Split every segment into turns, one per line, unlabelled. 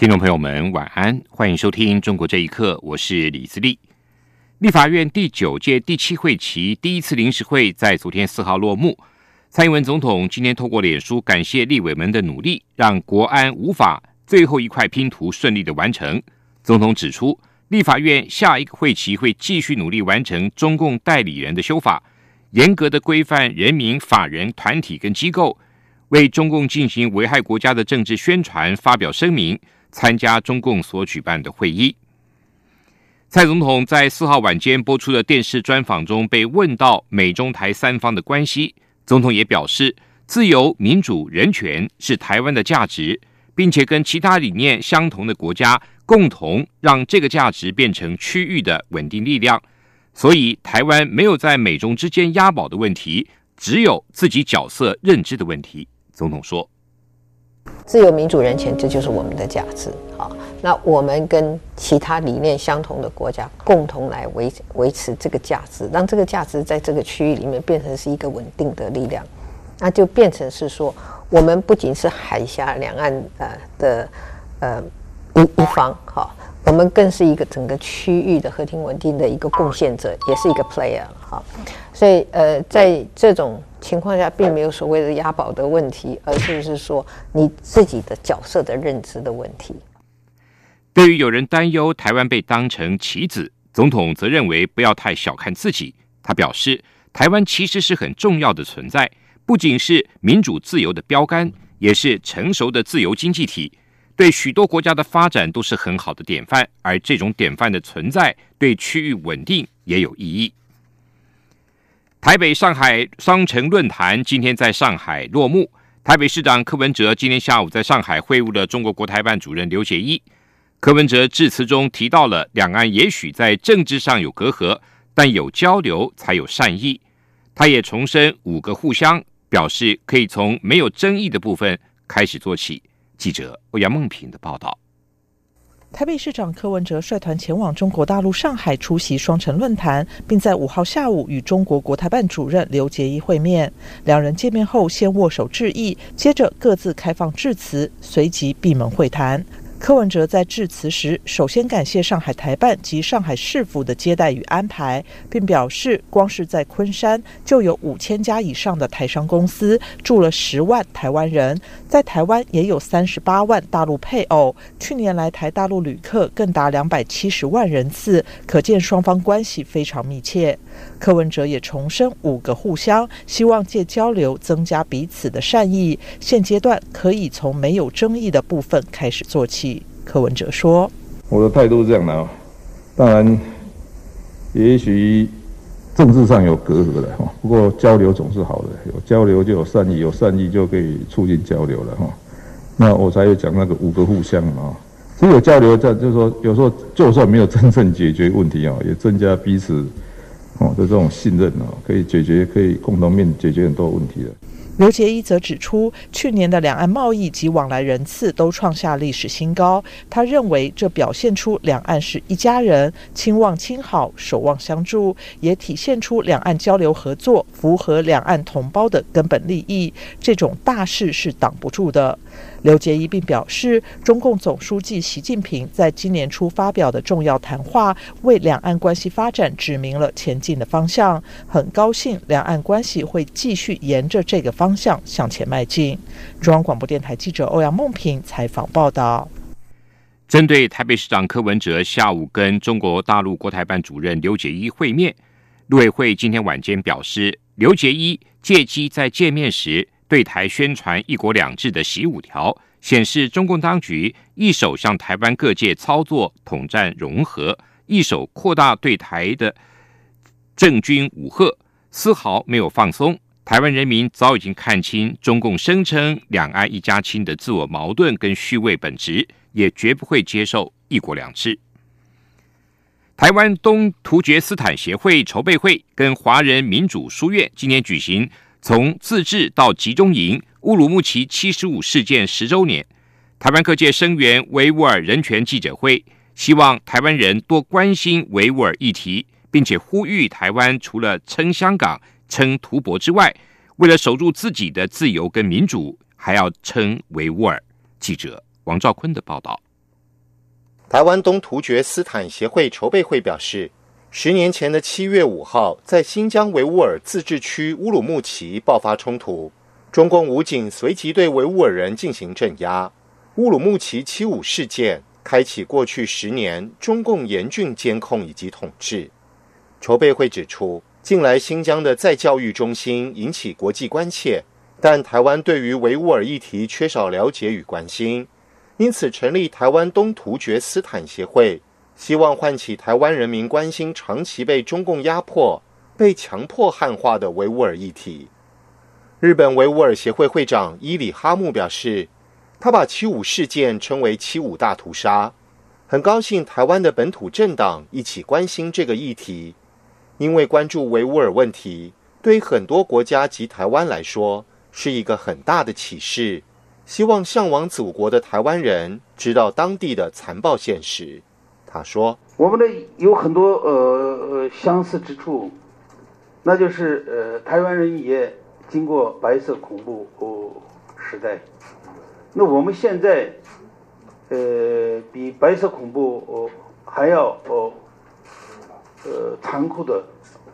听众朋友们，晚安，欢迎收听《中国这一刻》，我是李自立。立法院第九届第七会期第一次临时会在昨天四号落幕。蔡英文总统今天透过脸书感谢立委们的努力，让国安无法最后一块拼图顺利的完成。总统指出，立法院下一个会期会继续努力完成中共代理人的修法，严格的规范人民、法人、团体跟机构为中共进行危害国家的政治宣传发表声明。参加中共所举办的会议，蔡总统在四号晚间播出的电视专访中被问到美中台三方的关系，总统也表示，自由、民主、人权是台湾的价值，并且跟其他理念相同的国家共同让这个价值变成区域的稳定力量。所以，台湾没有在美中之间押宝的问题，只有自己角色认知的问题。总统说。
自由、民主、人权，这就是我们的价值啊！那我们跟其他理念相同的国家共同来维维持这个价值，让这个价值在这个区域里面变成是一个稳定的力量，那就变成是说，我们不仅是海峡两岸呃的呃一一方哈，我们更是一个整个区域的和平稳定的一个贡献者，也是一个 player 哈。所以呃，在这种情况下，并没有所谓的押宝的问题，而是是说你自己的角色的认知的问题。
对于有人担忧台湾被当成棋子，总统则认为不要太小看自己。他表示，台湾其实是很重要的存在，不仅是民主自由的标杆，也是成熟的自由经济体，对许多国家的发展都是很好的典范。而这种典范的存在，对区域稳定也有意义。台北上海双城论坛今天在上海落幕。台北市长柯文哲今天下午在上海会晤了中国国台办主任刘捷一。柯文哲致辞中提到了两岸也许在政治上有隔阂，但有交流才有善意。他也重申五个互相，表示可以从没有争议的部分开始做起。记者欧阳梦平的报道。
台北市长柯文哲率团前往中国大陆上海出席双城论坛，并在五号下午与中国国台办主任刘捷一会面。两人见面后先握手致意，接着各自开放致辞，随即闭门会谈。柯文哲在致辞时，首先感谢上海台办及上海市府的接待与安排，并表示，光是在昆山就有五千家以上的台商公司，住了十万台湾人，在台湾也有三十八万大陆配偶，去年来台大陆旅客更达两百七十万人次，可见双方关系非常密切。柯文哲也重申五个互相，希望借交流增加彼此的善意。现阶段可以从没有争议的部分开始做起。柯文哲说：“
我的态度是这样的，当然，也许政治上有隔阂的哈，不过交流总是好的，有交流就有善意，有善意就可以促进交流了哈。那我才有讲那个五个互相嘛，只有交流在，就是说有时候就算没有真正解决问题啊，也增加彼此。”哦，的这种信任哦，可以解决，可以共同面解决很多问题的。
刘杰一则指出，去年的两岸贸易及往来人次都创下历史新高。他认为，这表现出两岸是一家人，亲望亲好，守望相助，也体现出两岸交流合作符合两岸同胞的根本利益。这种大事是挡不住的。刘杰一并表示，中共总书记习近平在今年初发表的重要谈话，为两岸关系发展指明了前进的方向。很高兴，两岸关系会继续沿着这个方方向向前迈进。中央广播电台记者欧阳梦平采访报道。
针对台北市长柯文哲下午跟中国大陆国台办主任刘捷一会面，陆委会今天晚间表示，刘捷一借机在见面时。对台宣传“一国两制”的习五条，显示中共当局一手向台湾各界操作统战融合，一手扩大对台的政军武吓，丝毫没有放松。台湾人民早已经看清中共声称“两岸一家亲”的自我矛盾跟虚伪本质，也绝不会接受“一国两制”。台湾东突厥斯坦协会筹备会跟华人民主书院今年举行从自治到集中营乌鲁木齐七十五事件十周年，台湾各界声援维吾尔人权记者会，希望台湾人多关心维吾尔议题，并且呼吁台湾除了称香港、称图博之外，为了守住自己的自由跟民主，还要称维吾尔。记者王兆坤的报道。
台湾东突厥斯坦协会筹备会表示，十年前的七月五号，在新疆维吾尔自治区乌鲁木齐爆发冲突，中共武警随即对维吾尔人进行镇压。乌鲁木齐七五事件开启过去十年中共严峻监控以及统治。筹备会指出，近来新疆的再教育中心引起国际关切，但台湾对于维吾尔议题缺少了解与关心。因此，成立台湾东突厥斯坦协会，希望唤起台湾人民关心长期被中共压迫、被强迫汉化的维吾尔议题。日本维吾尔协会会长伊里哈木表示，他把七五事件称为“七五大屠杀”，很高兴台湾的本土政党一起关心这个议题，因为关注维吾尔问题，对很多国家及台湾来说是一个很大的启示。希望向往祖国的台湾人知道当地的残暴现实。他说：“
我们的有很多呃相似之处，那就是呃台湾人也经过白色恐怖哦时代，那我们现在呃比白色恐怖哦还要哦呃残酷的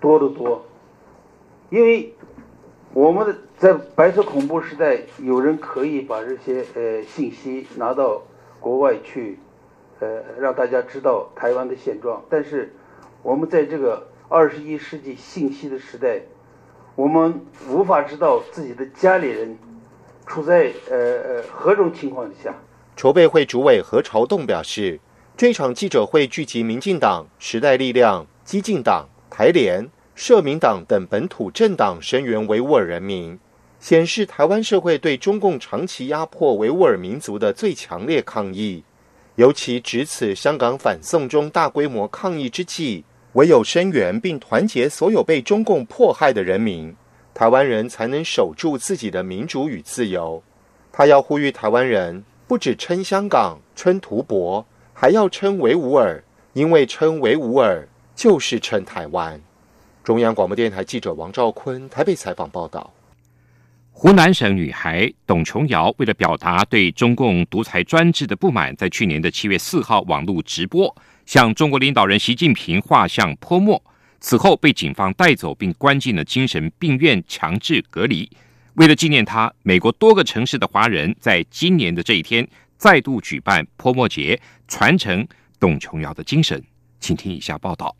多得多，因为。”我们的在白色恐怖时代，有人可以把这些呃信息拿到国外去，呃，让大家知道台湾的现状。但是，我们在这个二十一世纪信息的时代，我们无法知道自己的家里人处在呃呃何种情况之下。
筹备会主委何朝栋表示，这场记者会聚集民进党、时代力量、激进党、台联。社民党等本土政党声援维吾尔人民，显示台湾社会对中共长期压迫维吾尔民族的最强烈抗议。尤其值此香港反送中大规模抗议之际，唯有声援并团结所有被中共迫害的人民，台湾人才能守住自己的民主与自由。他要呼吁台湾人，不只称香港、称图博，还要称维吾尔，因为称维吾尔就是称台湾。中央广播电台记者王兆坤台北采访报道：
湖南省女孩董琼瑶为了表达对中共独裁专制的不满，在去年的七月四号网络直播，向中国领导人习近平画像泼墨。此后被警方带走，并关进了精神病院强制隔离。为了纪念他，美国多个城市的华人在今年的这一天再度举办泼墨节，传承董琼瑶的精神。请听以下报道。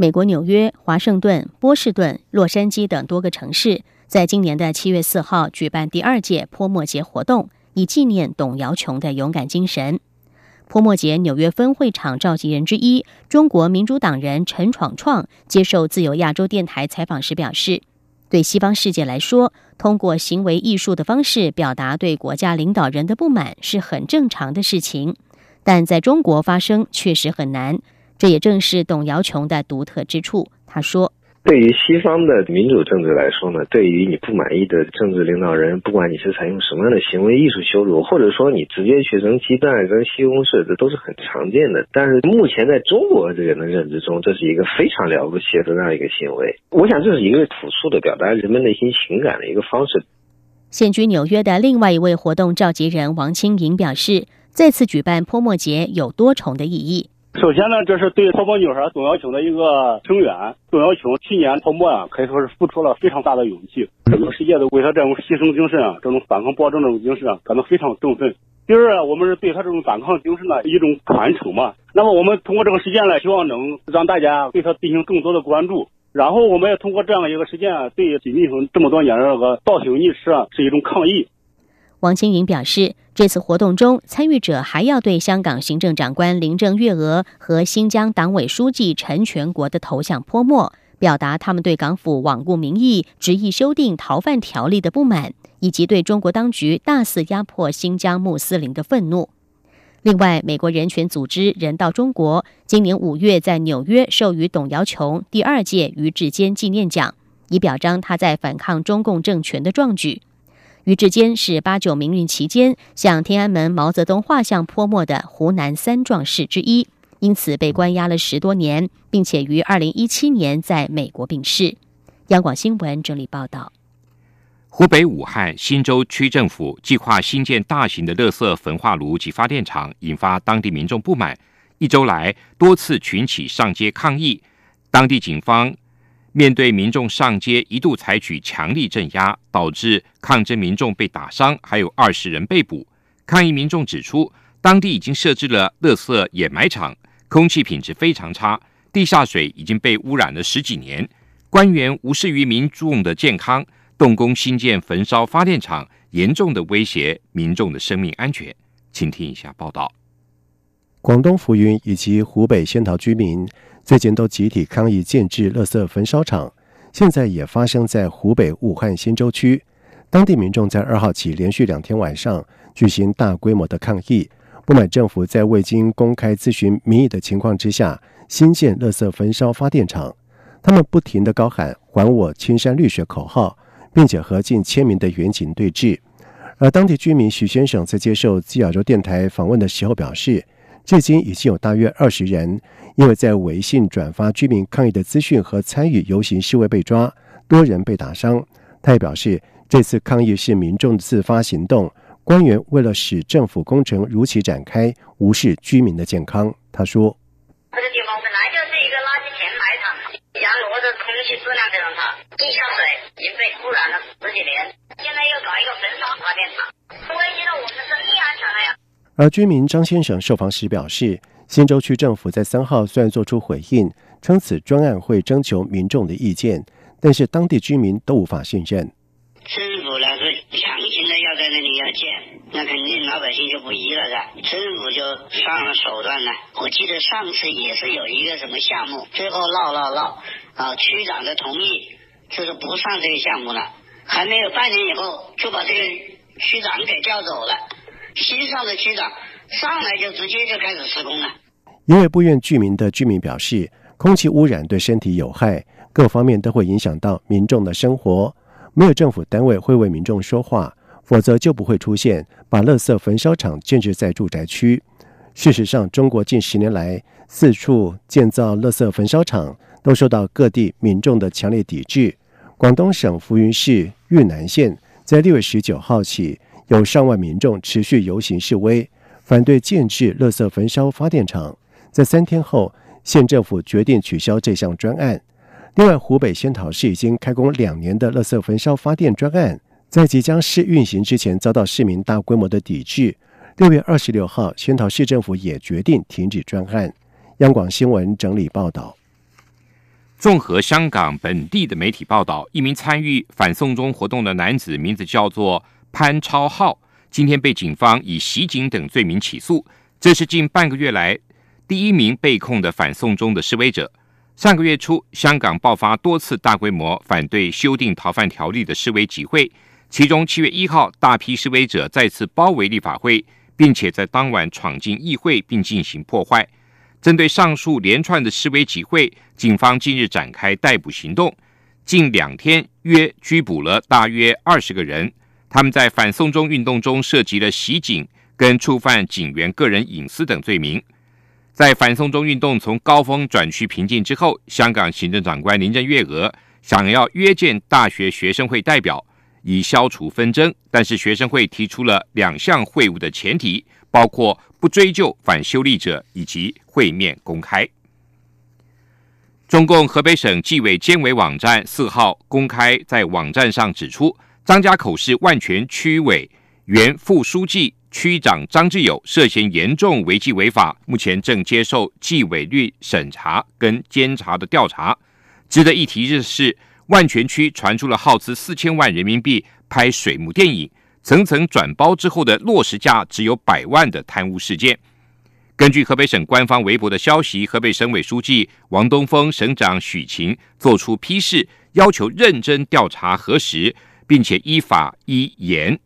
美国纽约、华盛顿、波士顿、洛杉矶等多个城市，在今年的七月四号举办第二届泼墨节活动，以纪念董瑶琼的勇敢精神。泼墨节纽约分会场召集人之一、中国民主党人陈闯创接受自由亚洲电台采访时表示：“对西方世界来说，通过行为艺术的方式表达对国家领导人的不满是很正常的事情，但在中国发生确实很难。”这也正是董瑶琼的独特之处。他说：“
对于西方的民主政治来说呢，对于你不满意的政治领导人，不管你是采用什么样的行为艺术羞辱，或者说你直接去扔鸡蛋、扔西红柿，这都是很常见的。但是目前在中国这个人的认知中，这是一个非常了不起的这样一个行为。我想这是一个朴素的表达人们内心情感的一个方式。”
现居纽约的另外一位活动召集人王清莹表示：“再次举办泼墨节有多重的意义。”
首先呢，这是对泡沫女孩董瑶琼的一个声援。董瑶琼去年泡沫啊，可以说是付出了非常大的勇气，整个世界都为她这种牺牲精神啊，这种反抗暴政这种精神啊，感到非常振奋。第二，我们是对她这种反抗精神的一种传承嘛。那么我们通过这个事件呢，希望能让大家对她进行更多的关注。然后，我们也通过这样一个事件，对习近平这么多年的这个倒行逆施啊，是一种抗议。
王青云表示，这次活动中，参与者还要对香港行政长官林郑月娥和新疆党委书记陈全国的头像泼墨，表达他们对港府罔顾民意、执意修订逃犯条例的不满，以及对中国当局大肆压迫新疆穆斯林的愤怒。另外，美国人权组织人道中国今年五月在纽约授予董瑶琼第二届于志坚纪念奖，以表彰他在反抗中共政权的壮举。于志坚是八九民运期间向天安门毛泽东画像泼墨的湖南三壮士之一，因此被关押了十多年，并且于二零一七年在美国病逝。央广新闻整理报道。
湖北武汉新洲区政府计划新建大型的垃圾焚化炉及发电厂，引发当地民众不满。一周来多次群起上街抗议，当地警方面对民众上街，一度采取强力镇压，导致抗争民众被打伤，还有二十人被捕。抗议民众指出，当地已经设置了垃圾掩埋场，空气品质非常差，地下水已经被污染了十几年，官员无视于民众的健康。动工新建焚烧发电厂，严重的威胁民众的生命安全。请听一下报道。
广东浮云以及湖北仙桃居民最近都集体抗议建制垃圾焚烧厂，现在也发生在湖北武汉新洲区。当地民众在二号起连续两天晚上举行大规模的抗议，不满政府在未经公开咨询民意的情况之下新建垃圾焚烧发电厂。他们不停地高喊“还我青山绿水”口号。并且和近千名的远警对峙，而当地居民许先生在接受基亚州电台访问的时候表示，至今已经有大约二十人因为在微信转发居民抗议的资讯和参与游行示威被抓，多人被打伤。他也表示，这次抗议是民众自发行动，官员为了使政府工程如期展开，无视居民的健康。他说：“
这个地方本来就是一个垃圾填埋场，洋楼的空气质量非常差，地下水。”已经被污染了十几年，现在又搞一个焚烧发电厂，危及到我们的生命安全了呀。
而居民张先生受访时表示，新洲区政府在三号虽然做出回应，称此专案会征求民众的意见，但是当地居民都无法信任。
政府呢是强行的要在那里要建，那肯定老百姓就不依了噻。政府就上了手段了。我记得上次也是有一个什么项目，最后闹闹闹，啊，区长的同意。就是不上这个项目了，还没有半年以后就把这个区长给调走了，新上的区长上来就直接就开始施工了。
因为不愿居民的居民表示，空气污染对身体有害，各方面都会影响到民众的生活。没有政府单位会为民众说话，否则就不会出现把垃圾焚烧厂建置在住宅区。事实上，中国近十年来四处建造垃圾焚烧厂。都受到各地民众的强烈抵制。广东省浮云市玉南县在六月十九号起，有上万民众持续游行示威，反对建制垃圾焚烧发电厂。在三天后，县政府决定取消这项专案。另外，湖北仙桃市已经开工两年的垃圾焚烧发电专案，在即将试运行之前，遭到市民大规模的抵制。六月二十六号，仙桃市政府也决定停止专案。央广新闻整理报道。
综合香港本地的媒体报道，一名参与反送中活动的男子，名字叫做潘超浩，今天被警方以袭警等罪名起诉。这是近半个月来第一名被控的反送中的示威者。上个月初，香港爆发多次大规模反对修订逃犯条例的示威集会，其中七月一号，大批示威者再次包围立法会，并且在当晚闯进议会并进行破坏。针对上述连串的示威集会，警方近日展开逮捕行动，近两天约拘捕了大约二十个人。他们在反送中运动中涉及了袭警跟触犯警员个人隐私等罪名。在反送中运动从高峰转趋平静之后，香港行政长官林郑月娥想要约见大学学生会代表，以消除纷争，但是学生会提出了两项会晤的前提。包括不追究反修例者以及会面公开。中共河北省纪委监委网站四号公开在网站上指出，张家口市万全区委原副书记、区长张志友涉嫌严重违纪违法，目前正接受纪委律审查跟监察的调查。值得一提的是，万全区传出了耗资四千万人民币拍水幕电影。层层转包之后的落实价只有百万的贪污事件。根据河北省官方微博的消息，河北省委书记王东峰、省长许勤作出批示，要求认真调查核实，并且依法依严